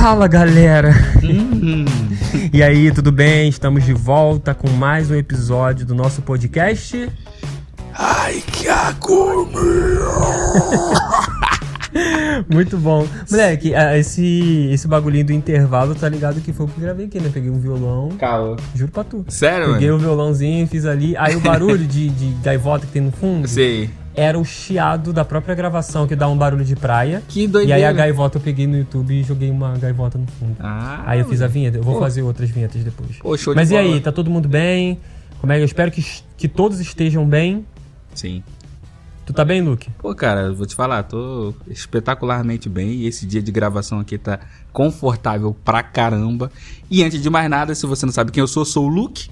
Fala galera! e aí, tudo bem? Estamos de volta com mais um episódio do nosso podcast. Ai, que agonia! Muito bom. Moleque, esse, esse bagulhinho do intervalo, tá ligado que foi o que eu gravei aqui, né? Peguei um violão. Calma. Juro pra tu. Sério, Peguei mano? o violãozinho, fiz ali. Aí o barulho de, de gaivota que tem no fundo Sei. Era o chiado da própria gravação, que dá um barulho de praia. Que E doideira. aí a gaivota eu peguei no YouTube e joguei uma gaivota no fundo. Ah, Aí eu fiz a vinheta, eu vou Pô. fazer outras vinhetas depois. Pô, show de Mas e bola. aí, tá todo mundo bem? Como é que eu espero que, que todos estejam bem? Sim. Tu tá bem, Luke? Pô, cara, vou te falar, tô espetacularmente bem e esse dia de gravação aqui tá confortável pra caramba. E antes de mais nada, se você não sabe quem eu sou, eu sou o Luke.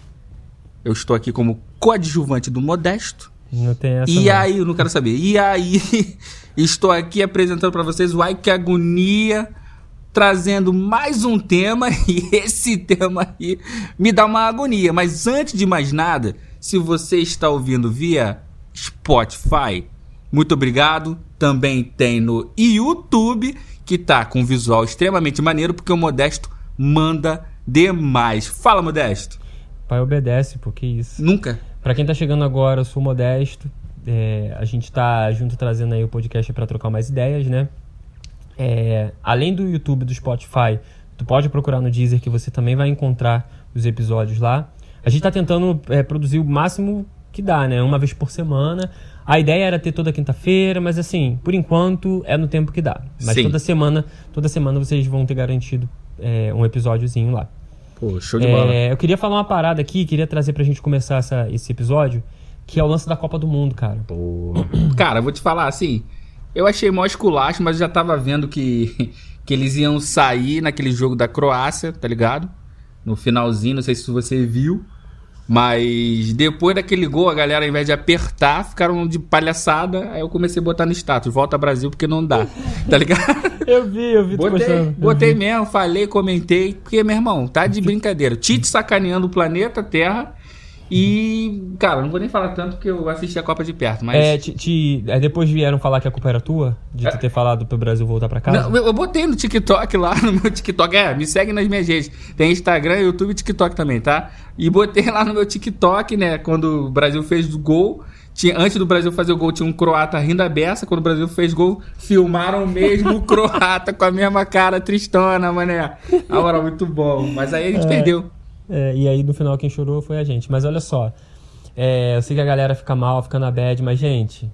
Eu estou aqui como coadjuvante do Modesto. Não tem essa. E não. aí, eu não quero saber. E aí, estou aqui apresentando pra vocês o Ai Que Agonia, trazendo mais um tema. E esse tema aí me dá uma agonia. Mas antes de mais nada, se você está ouvindo via Spotify, muito obrigado. Também tem no YouTube, que tá com um visual extremamente maneiro, porque o Modesto manda demais. Fala, Modesto. Pai obedece, porque isso. Nunca. Pra quem tá chegando agora, eu sou modesto. É, a gente tá junto trazendo aí o podcast pra trocar mais ideias, né? É, além do YouTube do Spotify, tu pode procurar no Deezer que você também vai encontrar os episódios lá. A gente tá tentando é, produzir o máximo que dá, né? Uma vez por semana. A ideia era ter toda quinta-feira, mas assim, por enquanto é no tempo que dá. Mas Sim. toda semana, toda semana vocês vão ter garantido é, um episódiozinho lá. Pô, show de bola. É, eu queria falar uma parada aqui, queria trazer pra gente começar essa- esse episódio, que é o lance da Copa do Mundo, cara. Pô. Cara, vou te falar assim. Eu achei mó esculacho, mas eu já tava vendo que, que eles iam sair naquele jogo da Croácia, tá ligado? No finalzinho, não sei se você viu. Mas depois daquele gol, a galera, ao invés de apertar, ficaram de palhaçada. Aí eu comecei a botar no status: volta Brasil porque não dá, tá ligado? Eu vi, eu vi Botei, postando. Botei vi. mesmo, falei, comentei. Porque, meu irmão, tá de brincadeira. Tite sacaneando o planeta Terra. E, cara, não vou nem falar tanto porque eu assisti a Copa de perto, mas. É, te, te- é, depois vieram falar que a culpa era tua, de tu ter falado pro Brasil voltar pra casa? É. Não, eu eu botei no TikTok lá, no meu TikTok. É, me segue nas minhas redes. Tem Instagram, YouTube e TikTok também, tá? E botei lá no meu TikTok, né? Quando o Brasil fez o gol. Tinha, antes do Brasil fazer o gol, tinha um croata rindo a beça. Quando o Brasil fez gol, filmaram mesmo o croata com a mesma cara tristona, mané. A hora muito bom. Mas aí a gente perdeu. É, e aí no final quem chorou foi a gente. Mas olha só, é, eu sei que a galera fica mal, fica na bad, mas gente,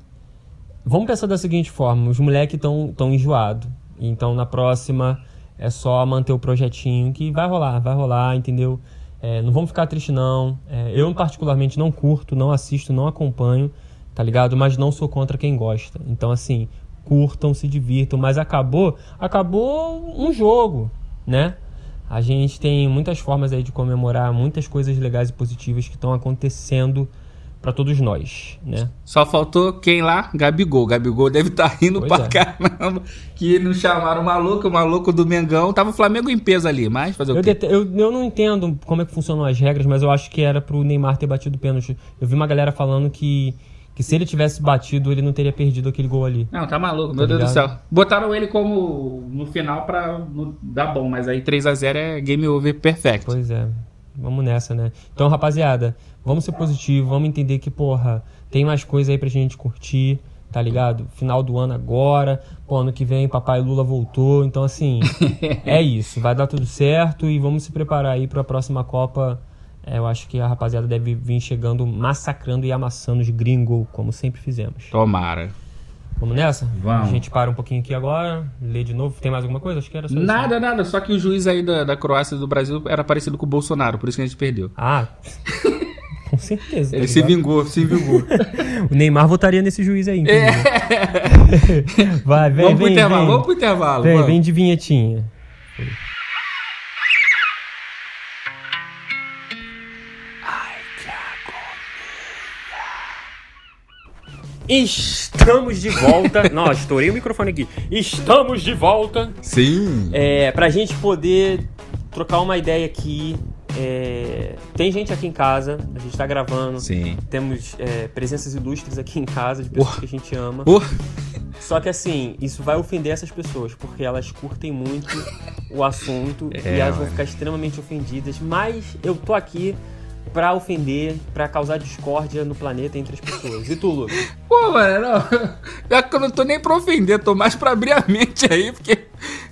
vamos pensar da seguinte forma: os moleques estão tão enjoados. Então na próxima é só manter o projetinho que vai rolar, vai rolar, entendeu? É, não vamos ficar tristes, não. É, eu, particularmente, não curto, não assisto, não acompanho, tá ligado? Mas não sou contra quem gosta. Então, assim, curtam, se divirtam. Mas acabou, acabou um jogo, né? A gente tem muitas formas aí de comemorar muitas coisas legais e positivas que estão acontecendo pra todos nós, né? Só faltou quem lá? Gabigol. Gabigol deve estar rindo Pois pra é. caramba. Que não chamaram o maluco, o maluco do Mengão. Tava o Flamengo em peso ali, mas fazer o Eu, quê? eu, eu não entendo como é que funcionam as regras, mas eu acho que era pro Neymar ter batido o pênalti. Eu vi uma galera falando que, que se ele tivesse batido, ele não teria perdido aquele gol ali. Não, tá maluco, meu Tá Deus do ligado? céu. Botaram ele como no final pra dar bom, mas aí 3x0 é game over perfect. Pois é, vamos nessa, né? Então, rapaziada, vamos ser positivos, vamos entender que, porra, tem mais coisa aí pra gente curtir, tá ligado? Final do ano agora, pô, ano que vem papai Lula voltou, então assim, é isso, vai dar tudo certo e vamos se preparar aí pra próxima Copa. É, eu acho que a rapaziada deve vir chegando, massacrando e amassando os gringos, como sempre fizemos. Tomara. Vamos nessa? Vamos. A gente para um pouquinho aqui agora, lê de novo. Tem mais alguma coisa? Acho que era só isso. né? Nada, nada. Só que o juiz aí da, da Croácia e do Brasil era parecido com o Bolsonaro, por isso que a gente perdeu. Ah, com certeza. tá Ele se ligado? vingou, se vingou. O Neymar votaria nesse juiz aí, inclusive. Vai, vem, vamos pro vem, intervalo, vem. vamos pro intervalo. Vem, vamos. vem de vinhetinha. Estamos de volta. Não, estourei o microfone aqui. Estamos de volta. Sim. É, pra gente poder trocar uma ideia aqui. é, tem gente aqui em casa, a gente tá gravando. Sim. Temos é, presenças ilustres aqui em casa, de pessoas que a gente ama. Pô, Só que assim, isso vai ofender essas pessoas, porque elas curtem muito o assunto É, e elas vão mano. ficar extremamente ofendidas, mas eu tô aqui pra ofender, pra causar discórdia no planeta entre as pessoas. E tu, Lucas? Pô, mano, não. Pior que eu não tô nem pra ofender, tô mais pra abrir a mente aí, porque.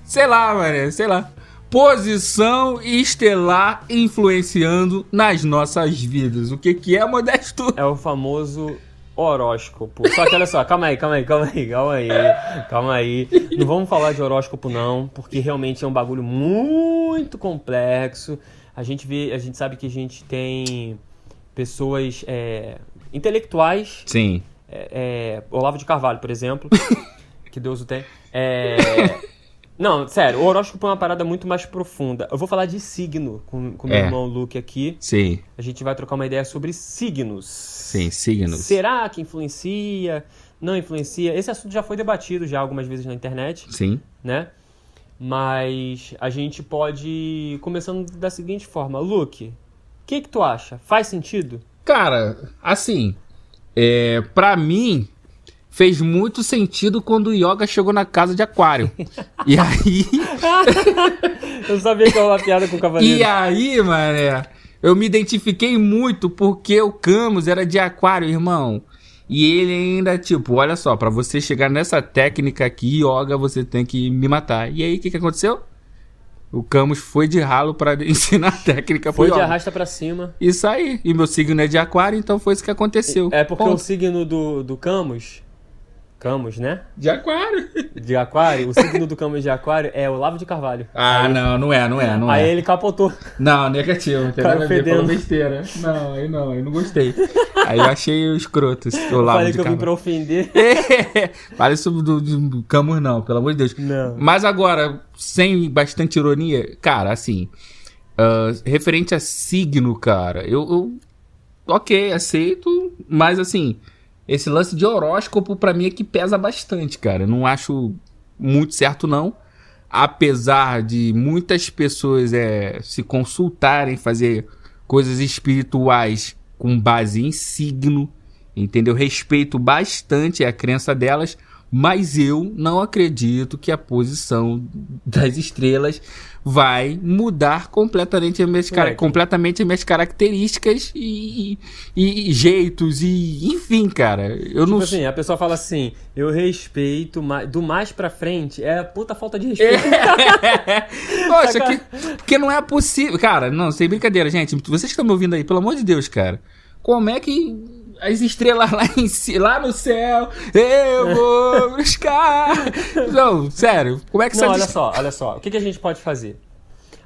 Sei lá, mano, sei lá. Posição estelar influenciando nas nossas vidas. O que que é, Modesto? É o famoso horóscopo. Só que olha só, calma aí, calma aí, calma aí, calma aí, calma aí. Não vamos falar de horóscopo não, porque realmente é um bagulho muito complexo. A gente vê, a gente sabe que a gente tem pessoas é, intelectuais, Sim. é, é, Olavo de Carvalho, por exemplo, que Deus o tem. É, não, sério, o horóscopo é uma parada muito mais profunda. Eu vou falar de signo com, com meu É. irmão Luke aqui. Sim. A gente vai trocar uma ideia sobre signos. Sim, signos. Será que influencia? Não influencia? Esse assunto já foi debatido já algumas vezes na internet, Sim. né? Mas a gente pode começando da seguinte forma. Luke, o que que tu acha? Faz sentido? Cara, assim, é, pra mim, fez muito sentido quando o Yoga chegou na casa de Aquário. e aí, Eu sabia que era uma piada com o cavaleiro. e aí, mané, eu me identifiquei muito porque o Camus era de Aquário, irmão. E ele ainda, tipo, olha só, pra você chegar nessa técnica aqui, Yoga, você tem que me matar. E aí, o que, que aconteceu? O Camus foi de ralo pra ensinar a técnica pro Foi de arrasta pra cima. Isso aí. E meu signo é de Aquário, então foi isso que aconteceu. É porque Ponto. o signo do, do Camus... Camus, né? De Aquário. De Aquário. O signo do Camus de Aquário é Olavo de Carvalho. Ah, não, não é, não é, não Aí é. ele capotou. Não, negativo, Cara fedendo. falou besteira. Não, aí não, aí não gostei. Aí eu achei o escroto, esse Olavo Falei de que eu vim pra Carvalho. ofender. Fale sobre do, do Camus não, pelo amor de Deus. Não. Mas agora, sem bastante ironia, cara, assim, ah, referente a signo, cara, eu, eu, ok, aceito, mas assim, esse lance de horóscopo pra mim é que pesa bastante, cara. Não acho muito certo não, apesar de muitas pessoas é, se consultarem, fazer coisas espirituais com base em signo, entendeu? Respeito bastante a crença delas, mas eu não acredito que a posição das estrelas vai mudar completamente as minhas, Moleque. completamente as minhas características e, e- e jeitos e enfim, cara. Eu Tipo não assim, a pessoa fala assim, eu respeito, mas do mais pra frente é puta falta de respeito. Poxa, Saca- que, porque não é possível. Cara, não, sem brincadeira, gente. Vocês que estão me ouvindo aí, pelo amor de Deus, cara. Como é que as estrelas lá, em, ci- lá no céu, eu vou buscar. Não, sério, como é que Não, olha só, olha só. O que, que a gente pode fazer?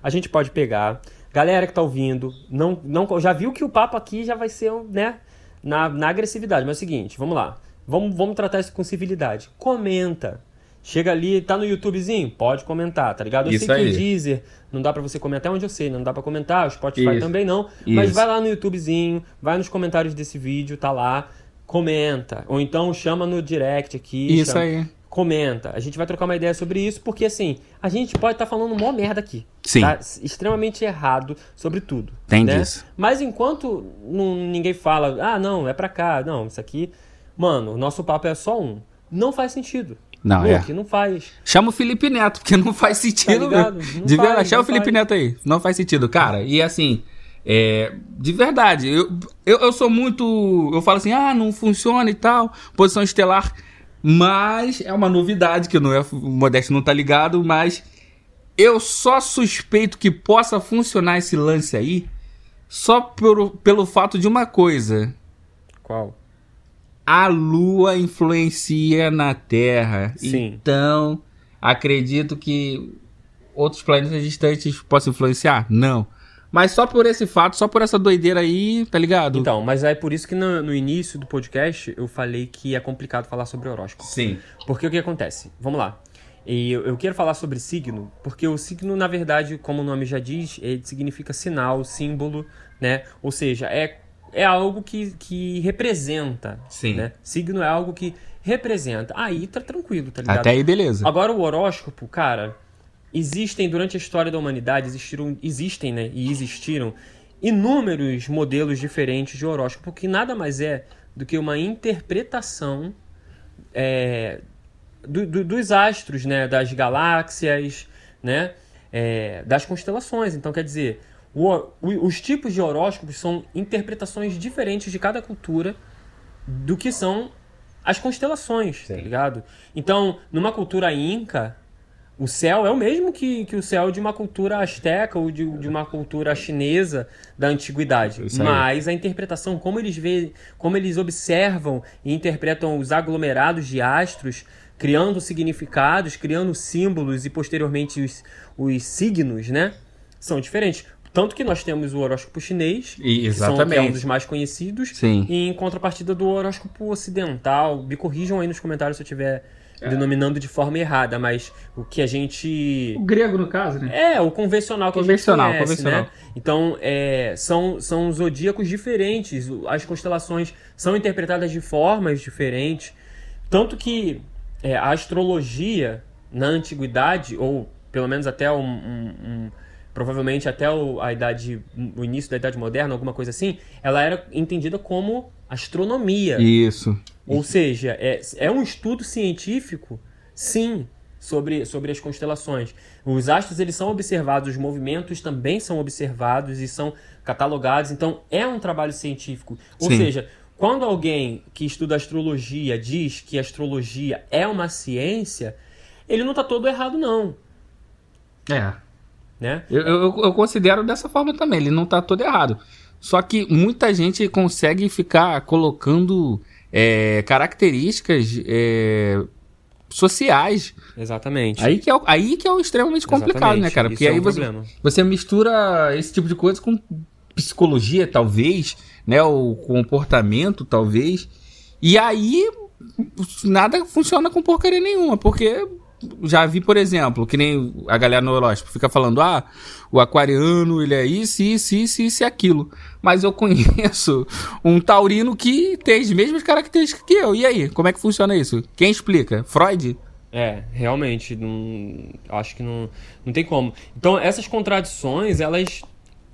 A gente pode pegar, galera que tá ouvindo, não, não, já viu que o papo aqui já vai ser, né, na, na agressividade. Mas é o seguinte, vamos lá. Vamos, vamos tratar isso com civilidade. Comenta. Chega ali, tá no YouTubezinho? Pode comentar, tá ligado? Eu Isso sei que aí. o Deezer não dá pra você comentar onde eu sei, né? não dá pra comentar, o Spotify Isso. também não. Mas Isso. vai lá no YouTubezinho, vai nos comentários desse vídeo, tá lá, comenta. Ou então chama no direct aqui. Isso chama- aí. comenta. A gente vai trocar uma ideia sobre isso, porque assim, a gente pode estar falando mó merda aqui. Sim. Tá? Extremamente errado sobre tudo. Tem né? disso. Mas enquanto não- ninguém fala, ah, não, é pra cá, não, isso aqui. Mano, o nosso papo é só um. Não faz sentido. Não, Luke, é. não faz. Chama o Felipe Neto, porque não faz sentido. Tá meu. Não de verdade, faz, chama não o Felipe faz. Neto aí. Não faz sentido, cara. E assim, é, de verdade, eu, eu, eu sou muito. Eu falo assim, ah, não funciona e tal, posição estelar. Mas é uma novidade que não é, o Modesto não tá ligado, mas eu só suspeito que possa funcionar esse lance aí só por, pelo fato de uma coisa. Qual? A Lua influencia na Terra. Sim. Então, acredito que outros planetas distantes possam influenciar? Não. Mas só por esse fato, só por essa doideira aí, tá ligado? Então, mas é por isso que no, no início do podcast eu falei que é complicado falar sobre horóscopo. Sim. Porque o que acontece? Vamos lá. E eu, eu quero falar sobre signo, porque o signo, na verdade, como o nome já diz, ele significa sinal, símbolo, né? Ou seja, é, é algo que, que representa. Sim. Né? Signo é algo que representa. Aí tá tranquilo, tá ligado? Até aí, beleza. Agora o horóscopo, cara, existem durante a história da humanidade, existiram, existem, né? E existiram inúmeros modelos diferentes de horóscopo, que nada mais é do que uma interpretação é, do- do- dos astros, né? Das galáxias, né? é, das constelações. Então, quer dizer, o, os tipos de horóscopos são interpretações diferentes de cada cultura do que são as constelações, tá Sim. tá ligado? Então, numa cultura inca, o céu é o mesmo que, que o céu de uma cultura asteca ou de, de uma cultura chinesa da antiguidade. Mas a interpretação, como eles vê, como eles observam e interpretam os aglomerados de astros, criando significados, criando símbolos e posteriormente os, os signos, né? São diferentes. Tanto que nós temos o horóscopo chinês, e, exatamente. que, são, que é um dos mais conhecidos, Sim. e em contrapartida do horóscopo ocidental. Me corrijam aí nos comentários se eu estiver é. denominando de forma errada, mas o que a gente. O grego, no caso, né? É, o convencional que convencional, a gente conhece, convencional. né? Então, é, são, são zodíacos diferentes. As constelações são interpretadas de formas diferentes. Tanto que é, a astrologia, na antiguidade, ou pelo menos até um, um, um provavelmente até o, a idade, o início da idade moderna, alguma coisa assim, ela era entendida como astronomia. Isso. Ou seja, é, é um estudo científico, sim, sobre, sobre as constelações. Os astros eles são observados, os movimentos também são observados e são catalogados. Então é um trabalho científico. Ou sim. seja, quando alguém que estuda astrologia diz que astrologia é uma ciência, ele não está todo errado não. É. Né? Eu, eu, eu, considero dessa forma também, ele não está todo errado. Só que muita gente consegue ficar colocando é, características é, sociais. Exatamente. Aí que é, o, aí que é o extremamente complicado, Exatamente. né, cara? Porque Isso aí é um você, você mistura esse tipo de coisa com psicologia, talvez, né? O comportamento, talvez. E aí nada funciona com porcaria nenhuma, porque já vi, por exemplo, que nem a galera no horóscopo fica falando, ah, o aquariano, ele é isso, isso, isso, isso e aquilo. Mas eu conheço um taurino que tem as mesmas características que eu. E aí, como é que funciona isso? Quem explica? Freud? É, realmente, não, acho que não, não tem como. Então, essas contradições, elas,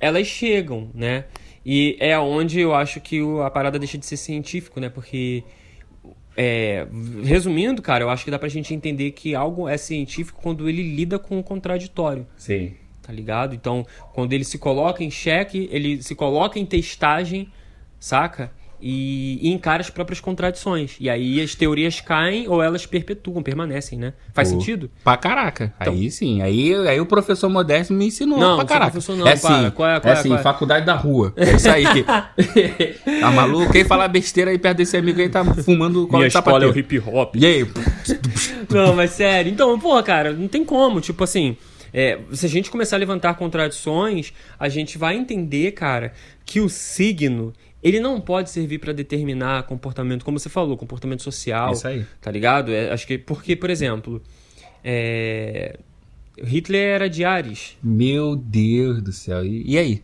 elas chegam, né? E é onde eu acho que a parada deixa de ser científico, né? Porque é, resumindo, cara, eu acho que dá pra gente entender que algo é científico quando ele lida com o contraditório. Sim. Tá ligado? Então, quando ele se coloca em xeque, ele se coloca em testagem, saca? E, e, encara as próprias contradições. E aí as teorias caem ou elas perpetuam, permanecem, né? Faz Pô, sentido? Pra caraca. Então, aí sim. Aí, aí o professor Modesto me ensinou não, pra caraca. Professor não, é para. sim. Qual é, qual é, é, sim, é? faculdade da rua. É isso aí. tá maluco? Quem falar besteira aí perto desse amigo aí tá fumando cola Minha escola é o hip hop. E aí? não, mas sério. Então, porra, cara, não tem como. Tipo assim... É, se a gente começar a levantar contradições, a gente vai entender, cara, que o signo ele não pode servir para determinar comportamento, como você falou, comportamento social. Isso aí. Tá ligado? É, acho que porque, por exemplo, é... Hitler era de Ares. Meu Deus do céu. E, e aí?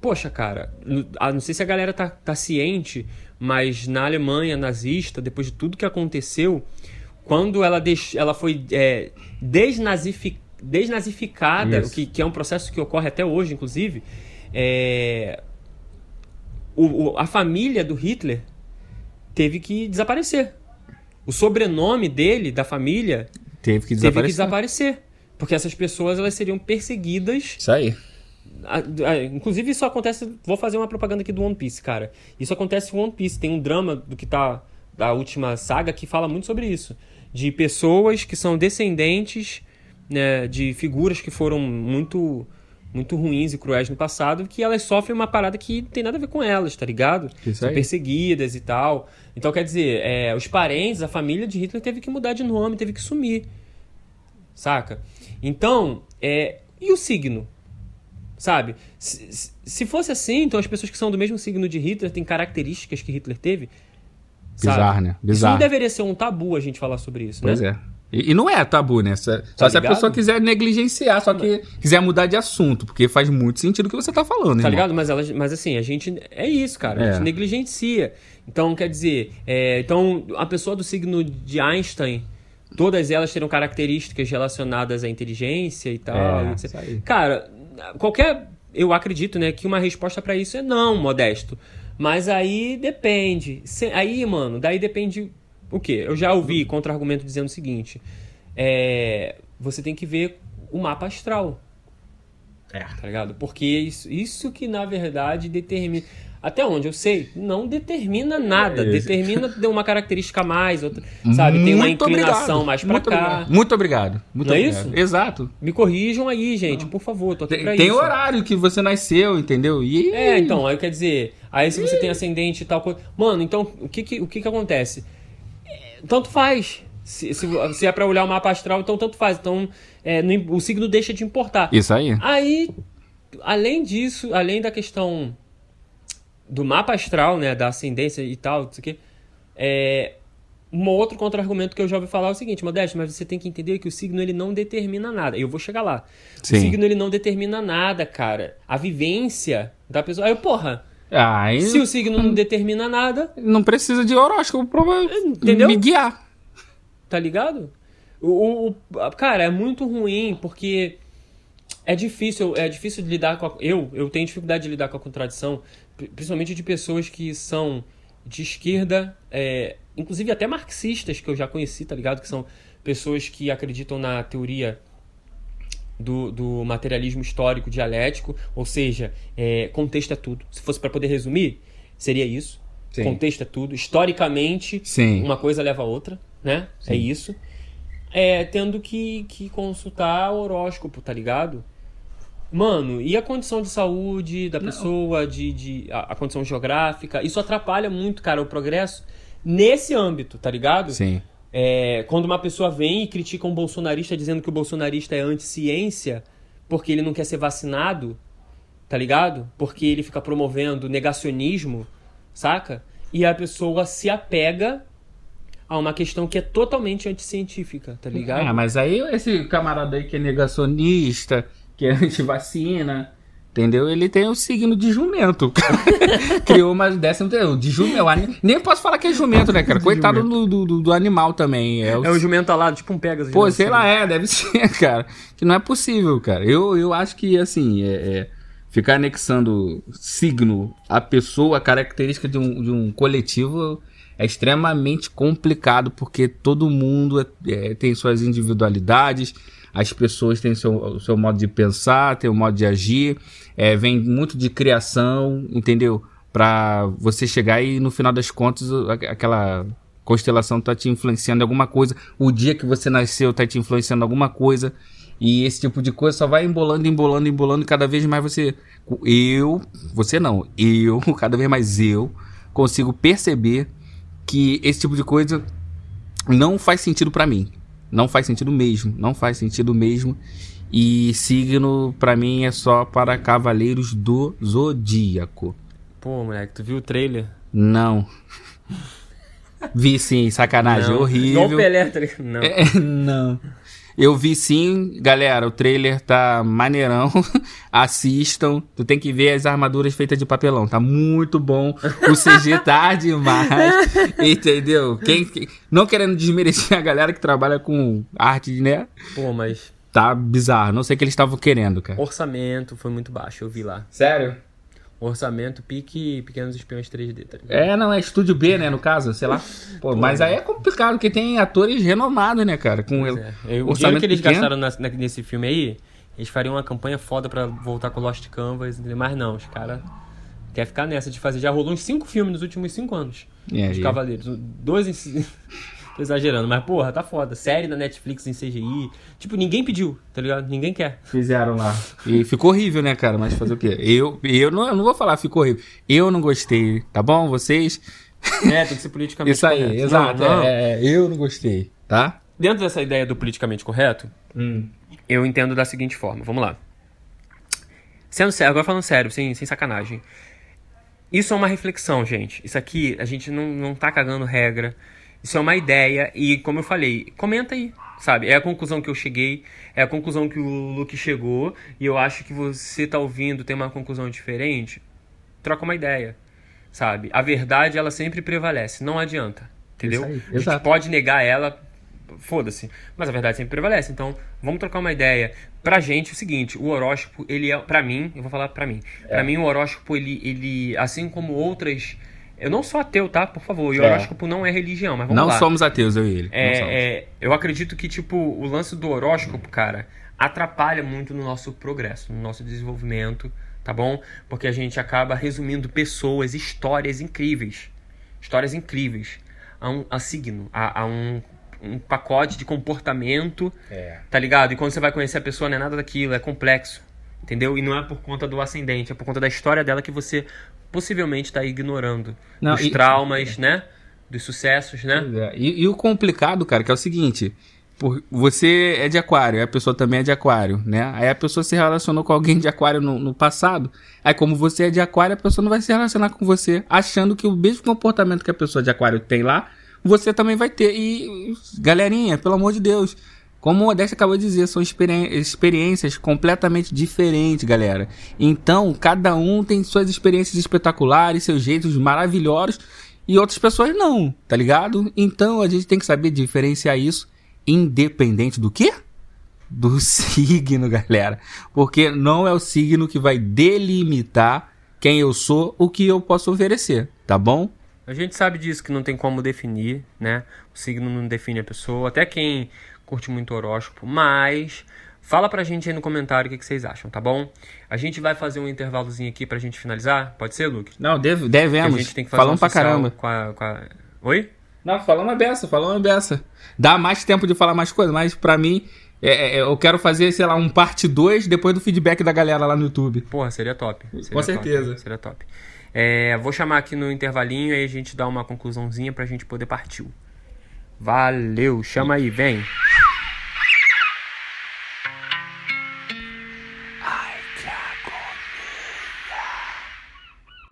Poxa, cara, não, sei se a galera tá, tá ciente, mas na Alemanha nazista, depois de tudo que aconteceu, quando ela, deix... ela foi é, desnazifi... desnazificada, o que, que é um processo que ocorre até hoje, inclusive, é, o, o, a família do Hitler teve que desaparecer. O sobrenome dele, da família, teve que desaparecer. Teve que desaparecer porque essas pessoas elas seriam perseguidas. Isso aí. Inclusive, isso acontece. Vou fazer uma propaganda aqui do One Piece, cara. Isso acontece em One Piece. Tem um drama do que tá. Da última saga que fala muito sobre isso. De pessoas que são descendentes né, de figuras que foram muito muito ruins e cruéis no passado, que elas sofrem uma parada que não tem nada a ver com elas, tá ligado? Isso São aí. perseguidas e tal. Então, quer dizer, é, os parentes, a família de Hitler teve que mudar de nome, teve que sumir. Saca? Então, é, e o signo? Sabe? Se, se fosse assim, então as pessoas que são do mesmo signo de Hitler têm características que Hitler teve. Bizarro, né? Bizarro. Isso não deveria ser um tabu a gente falar sobre isso, pois né? Pois é. E, e, não é tabu, né? Só, tá se a pessoa quiser negligenciar, só que quiser mudar de assunto, porque faz muito sentido o que você tá falando, Tá irmão. ligado? Mas, ela, mas assim, a gente. É isso, cara. É. A gente negligencia. Então, quer dizer, é, então a pessoa do signo de Einstein, todas elas terão características relacionadas à inteligência e tal. É, e cara, qualquer. Eu acredito, né, que uma resposta para isso é não, modesto. Mas aí depende. Aí, mano, daí depende o quê? Eu já ouvi contra-argumento dizendo o seguinte: é, você tem que ver o mapa astral. É. Tá ligado? Porque isso, isso que, na verdade, determina. Até onde eu sei, não determina nada. É. Determina de uma característica a mais, outra. Sabe? Tem uma Muito inclinação obrigado. mais pra Muito cá. Obrigado. Muito obrigado. Muito Não é obrigado. isso? Exato. Me corrijam aí, gente, por favor. Tô aqui Tem, pra tem isso. horário que você nasceu, entendeu? E É, então, aí quer dizer, aí se você tem ascendente e tal coisa. Mano, então, o que que, o que, que acontece? Tanto faz. Se, se, se é pra olhar o mapa astral, então tanto faz. Então, é, im- o signo deixa de importar. Isso aí. Aí, além disso, além da questão do mapa astral, né, da ascendência e tal, não sei o quê, é, um outro contra-argumento que eu já ouvi falar é o seguinte, Modesto, mas você tem que entender que o signo ele não determina nada. Eu vou chegar lá. Sim. O signo ele não determina nada, cara. A vivência da pessoa. Aí, porra, Ah, se o signo não determina nada, não precisa de horóscopo pra Entendeu? me guiar. tá ligado? O, o- cara, é muito ruim porque é difícil, é difícil de lidar com a, eu, eu tenho dificuldade de lidar com a contradição, pri- principalmente de pessoas que são de esquerda, é, inclusive até marxistas que eu já conheci, tá ligado? Que são pessoas que acreditam na teoria do, do materialismo histórico dialético, ou seja, é, contexto é tudo. Se fosse para poder resumir, seria isso. Sim. Contexto é tudo. Historicamente, Sim. uma coisa leva a outra, né? É isso. É, tendo que, que consultar o horóscopo, tá ligado? Mano, e a condição de saúde da pessoa, de, de a, a condição geográfica, isso atrapalha muito, cara, o progresso nesse âmbito, tá ligado? Sim. É, quando uma pessoa vem e critica um bolsonarista dizendo que o bolsonarista é anti-ciência porque ele não quer ser vacinado, tá ligado? Porque ele fica promovendo negacionismo, saca? E a pessoa se apega a uma questão que é totalmente anticientífica, tá ligado? Ah, mas aí esse camarada aí que é negacionista, que é antivacina, entendeu? Ele tem o signo de jumento. Criou uma entendeu? De jumento. ani- Nem posso falar que é jumento, né, cara? Coitado do, do, do animal também. É o É um jumento alado, tipo um Pegasus. Pô, né? sei lá, é, deve ser, cara. Que não é possível, cara. Eu, eu acho que, assim, é, é, ficar anexando signo à pessoa, a característica de um, de um coletivo, é extremamente complicado, porque todo mundo é- é, tem suas individualidades, as pessoas têm seu, o seu modo de pensar, tem o modo de agir, é, vem muito de criação, entendeu? Pra você chegar e, no final das contas, aquela constelação tá te influenciando em alguma coisa, o dia que você nasceu tá te influenciando em alguma coisa, e esse tipo de coisa só vai embolando, embolando, embolando, cada vez mais você. Eu, você não, eu, cada vez mais eu, consigo perceber que esse tipo de coisa não faz sentido pra mim. Não faz sentido mesmo, não faz sentido mesmo. E signo, pra mim, é só para cavaleiros do zodíaco. Pô, moleque, tu viu o trailer? Não. Vi sim, sacanagem, Não. horrível. Igual o Pelé, tá? Não. É, não. Eu vi sim, galera, o trailer tá maneirão. Assistam. Tu tem que ver as armaduras feitas de papelão. Tá muito bom. O CG tá demais. Entendeu? Quem, quem- não querendo desmerecer a galera que trabalha com arte, né? Pô, mas Tá bizarro. Não sei o que eles estavam querendo, cara. orçamento foi muito baixo, eu vi lá. Sério? Orçamento pique Pequenos Espiões 3D, tá? É, não, é estúdio B, né, no caso, sei lá. Pô, mas aí é complicado, porque tem atores renomados, né, cara? Com Pois é. O orçamento que eles pequeno. gastaram na- na- nesse filme aí, eles fariam uma campanha foda pra voltar com Lost Canvas, mas não, os caras querem ficar nessa de fazer. Já rolou uns cinco filmes nos últimos cinco anos. Os Cavaleiros. Dois em. Tô exagerando, mas porra, tá foda. Série da Netflix em CGI. Tipo, ninguém pediu, tá ligado? Ninguém quer. Fizeram lá. E ficou horrível, né, cara? Mas fazer o quê? Eu, eu, não, eu não vou falar ficou horrível. Eu não gostei, tá bom? Vocês? É, tem que ser politicamente Isso aí, correto. exato. Não, não. É, é, eu não gostei, tá? Dentro dessa ideia do politicamente correto, Hum. eu entendo da seguinte forma. Vamos lá. Sendo sério, agora falando sério, sem, sem sacanagem. Isso é uma reflexão, gente. Isso aqui, a gente não, não tá cagando regra. Isso é uma ideia. E, como eu falei, comenta aí, sabe? É a conclusão que eu cheguei, é a conclusão que o Luke chegou. E eu acho que você tá ouvindo, tem uma conclusão diferente. Troca uma ideia, sabe? A verdade, ela sempre prevalece. Não adianta, entendeu? Aí, a gente pode negar ela, foda-se. Mas a verdade sempre prevalece. Então, vamos trocar uma ideia. Pra gente, é o seguinte, o horóscopo, ele é, pra mim, eu vou falar pra mim. Pra mim, o horóscopo, ele, ele, assim como outras... Eu não sou ateu, tá? Por favor. E o É. horóscopo não é religião, mas vamos Não lá. somos ateus, eu e ele. não. É, é, eu acredito que, tipo, o lance do horóscopo, cara, atrapalha muito no nosso progresso, no nosso desenvolvimento, tá bom? Porque a gente acaba resumindo pessoas, histórias incríveis, histórias incríveis a um a signo, a, a um, um pacote de comportamento, É. tá ligado? E quando você vai conhecer a pessoa, não é nada daquilo, é complexo, entendeu? E não é por conta do ascendente, é por conta da história dela que você possivelmente está ignorando. Não, dos e- traumas, né? Dos sucessos, né? É. E, e o complicado, cara, que é o seguinte: por, você é de aquário, a pessoa também é de aquário, né? Aí a pessoa se relacionou com alguém de aquário no, no passado. Aí, como você é de aquário, a pessoa não vai se relacionar com você, achando que o mesmo comportamento que a pessoa de aquário tem lá, você também vai ter. E, galerinha, pelo amor de Deus. Como o Modeste acabou de dizer, são experi- experiências completamente diferentes, galera. Então, cada um tem suas experiências espetaculares, seus jeitos maravilhosos, e outras pessoas não, tá ligado? Então, a gente tem que saber diferenciar isso, independente do quê? Do signo, galera. Porque não é o signo que vai delimitar quem eu sou, o que eu posso oferecer, tá bom? A gente sabe disso, que não tem como definir, né? O signo não define a pessoa, até quem curte muito horóscopo, mas fala pra gente aí no comentário o que, que vocês acham, tá bom? A gente vai fazer um intervalozinho aqui pra gente finalizar, pode ser, Luke? Não, deve, devemos. a gente tem que fazer Falamos um pra caramba. Com a, com a... Oi? Não, falando uma beça, falando uma beça. Dá mais tempo de falar mais coisas, mas pra mim, é, é, eu quero fazer, sei lá, um parte 2 depois do feedback da galera lá no YouTube. Porra, seria top. Seria Com certeza. Top, seria top. É, vou chamar aqui no intervalinho e a gente dá uma conclusãozinha pra gente poder partir. Valeu, chama aí, vem.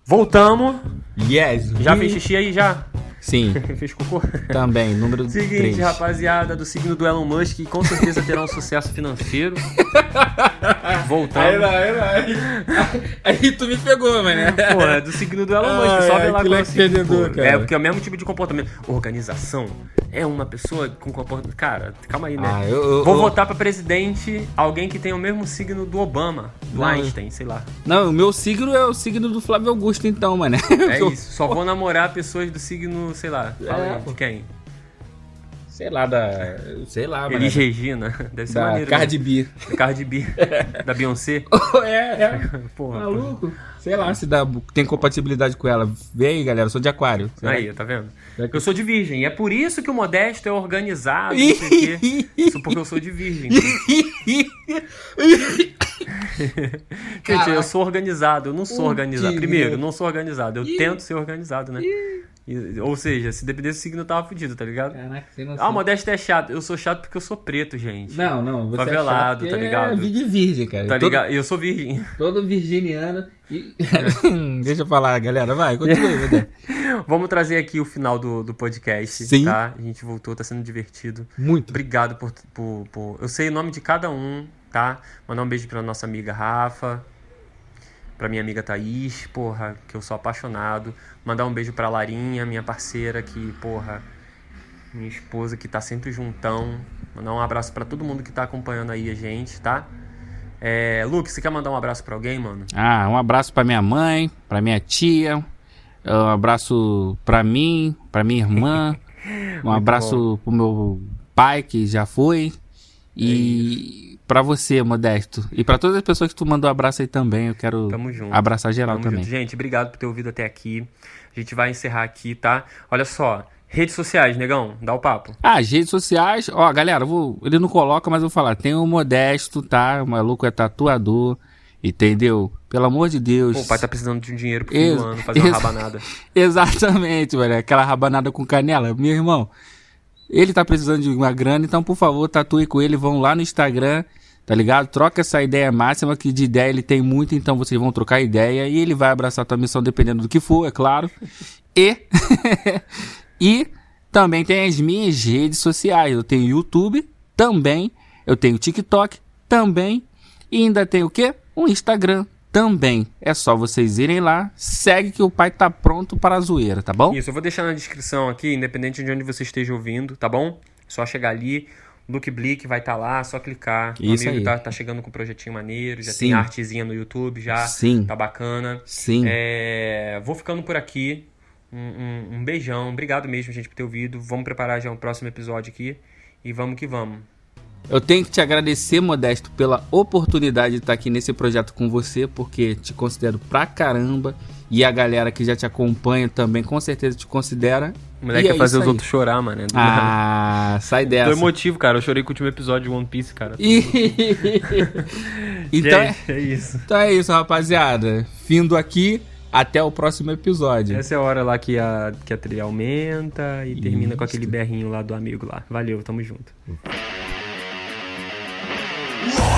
Voltamos. Yes! Já fez xixi aí, já? Sim, fez cocô? também, número Seguinte, 3. rapaziada, do signo do Elon Musk, que com certeza terá um sucesso financeiro. Voltamos. aí, aí, aí tu me pegou, mas né? Pô, é do signo do Elon Musk, só ai, vê lá é o. É, porque é o mesmo tipo de comportamento. Organização é uma pessoa com comportamento... Cara, calma aí, né? Ah, eu, eu- Vou eu- votar pra presidente alguém que tem o mesmo signo do Obama, do Não, Einstein, sei lá. Não, o meu signo é o signo do Flávio Augusto, então, mano. É isso, só vou namorar pessoas do signo, sei lá, fala É, aí, de quem? Sei lá, da. Sei lá, mano. Elis Regina, deve ser Da maneiro. Cardi né? B. Da Cardi B, da Beyoncé. é, é. Porra. Maluco. Sei lá se dá, tem compatibilidade com ela. Vê aí, galera, eu sou de aquário. Será Aí, tá vendo? Eu sou de virgem. E é por isso que o Modesto é organizado, não sei quê. Isso porque eu sou de virgem. Gente, eu sou organizado, eu não sou organizado. Primeiro, eu não sou organizado, eu tento ser organizado, né? E- ou seja, se dependesse do signo, eu tava fudido, tá ligado? Caraca, sem noção. Ah, o Modesto é chato. Eu sou chato porque eu sou preto, gente. Não, não, você Favelado, é chato tá porque ligado? É de virgem, cara. Tá Todo- ligado? E eu sou virgem. Todo virginiano. E... Deixa eu falar, galera. Vai, continue, Vedé. Vamos trazer aqui o final do, do podcast, Sim. tá? A gente voltou, tá sendo divertido. Muito. Obrigado por, por, por- Eu sei o nome de cada um, tá? Mandar um beijo pra nossa amiga Rafa. Pra minha amiga Thaís, porra, que eu sou apaixonado. Mandar um beijo pra Larinha, minha parceira, que, porra, minha esposa que tá sempre juntão. Mandar um abraço pra todo mundo que tá acompanhando aí a gente, tá? É, Luke, você quer mandar um abraço pra alguém, mano? Ah, um abraço pra minha mãe, pra minha tia. Um abraço pra mim, pra minha irmã. Um abraço pro meu pai, que já foi. E pra você, Modesto. E pra todas as pessoas que tu mandou abraço aí também. Eu quero abraçar geral Tamo também. junto. Gente, obrigado por ter ouvido até aqui. A gente vai encerrar aqui, tá? Olha só, redes sociais, negão, dá o papo. Ah, as redes sociais, ó, galera, vou, ele não coloca, mas eu vou falar. Tem o Modesto, tá? O maluco é tatuador, entendeu? Pelo amor de Deus. Pô, o pai tá precisando de um dinheiro pro Ex- ano, fazer uma ex- rabanada. Exatamente, velho. Aquela rabanada com canela. Meu irmão, ele tá precisando de uma grana, então, por favor, tatue com ele. Vão lá no Instagram, tá ligado? Troca essa ideia máxima, que de ideia ele tem muito, então vocês vão trocar ideia e ele vai abraçar a tua missão dependendo do que for, é claro. E. e também tem as minhas redes sociais. Eu tenho YouTube também. Eu tenho TikTok também. E ainda tem o quê? Um Instagram também. É só vocês irem lá, segue que o pai tá pronto para a zoeira, tá bom? Isso, eu vou deixar na descrição aqui, independente de onde você esteja ouvindo, tá bom? Só chegar ali, Luke Blick vai estar lá, só clicar. Isso amigo aí. tá, tá chegando com um projetinho maneiro, já Sim. tem artezinha no YouTube, já Sim. tá bacana. Sim. É, vou ficando por aqui. Um, um- um beijão. Obrigado mesmo, gente, por ter ouvido. Vamos preparar já um próximo episódio aqui. E vamos que vamos. Eu tenho que te agradecer, Modesto, pela oportunidade de estar aqui nesse projeto com você, porque te considero pra caramba. E a galera que já te acompanha também, com certeza te considera. O moleque quer é fazer os aí. outros chorar, mano. Ah, sai dessa. Tô emotivo, cara. Eu chorei com o último episódio de One Piece, cara. então, Gente, é, é isso. Então é isso, rapaziada. Findo aqui. Até o próximo episódio. Essa é a hora lá que a, que a trilha aumenta e termina com aquele berrinho lá do amigo lá. Valeu, tamo junto.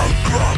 Come, come.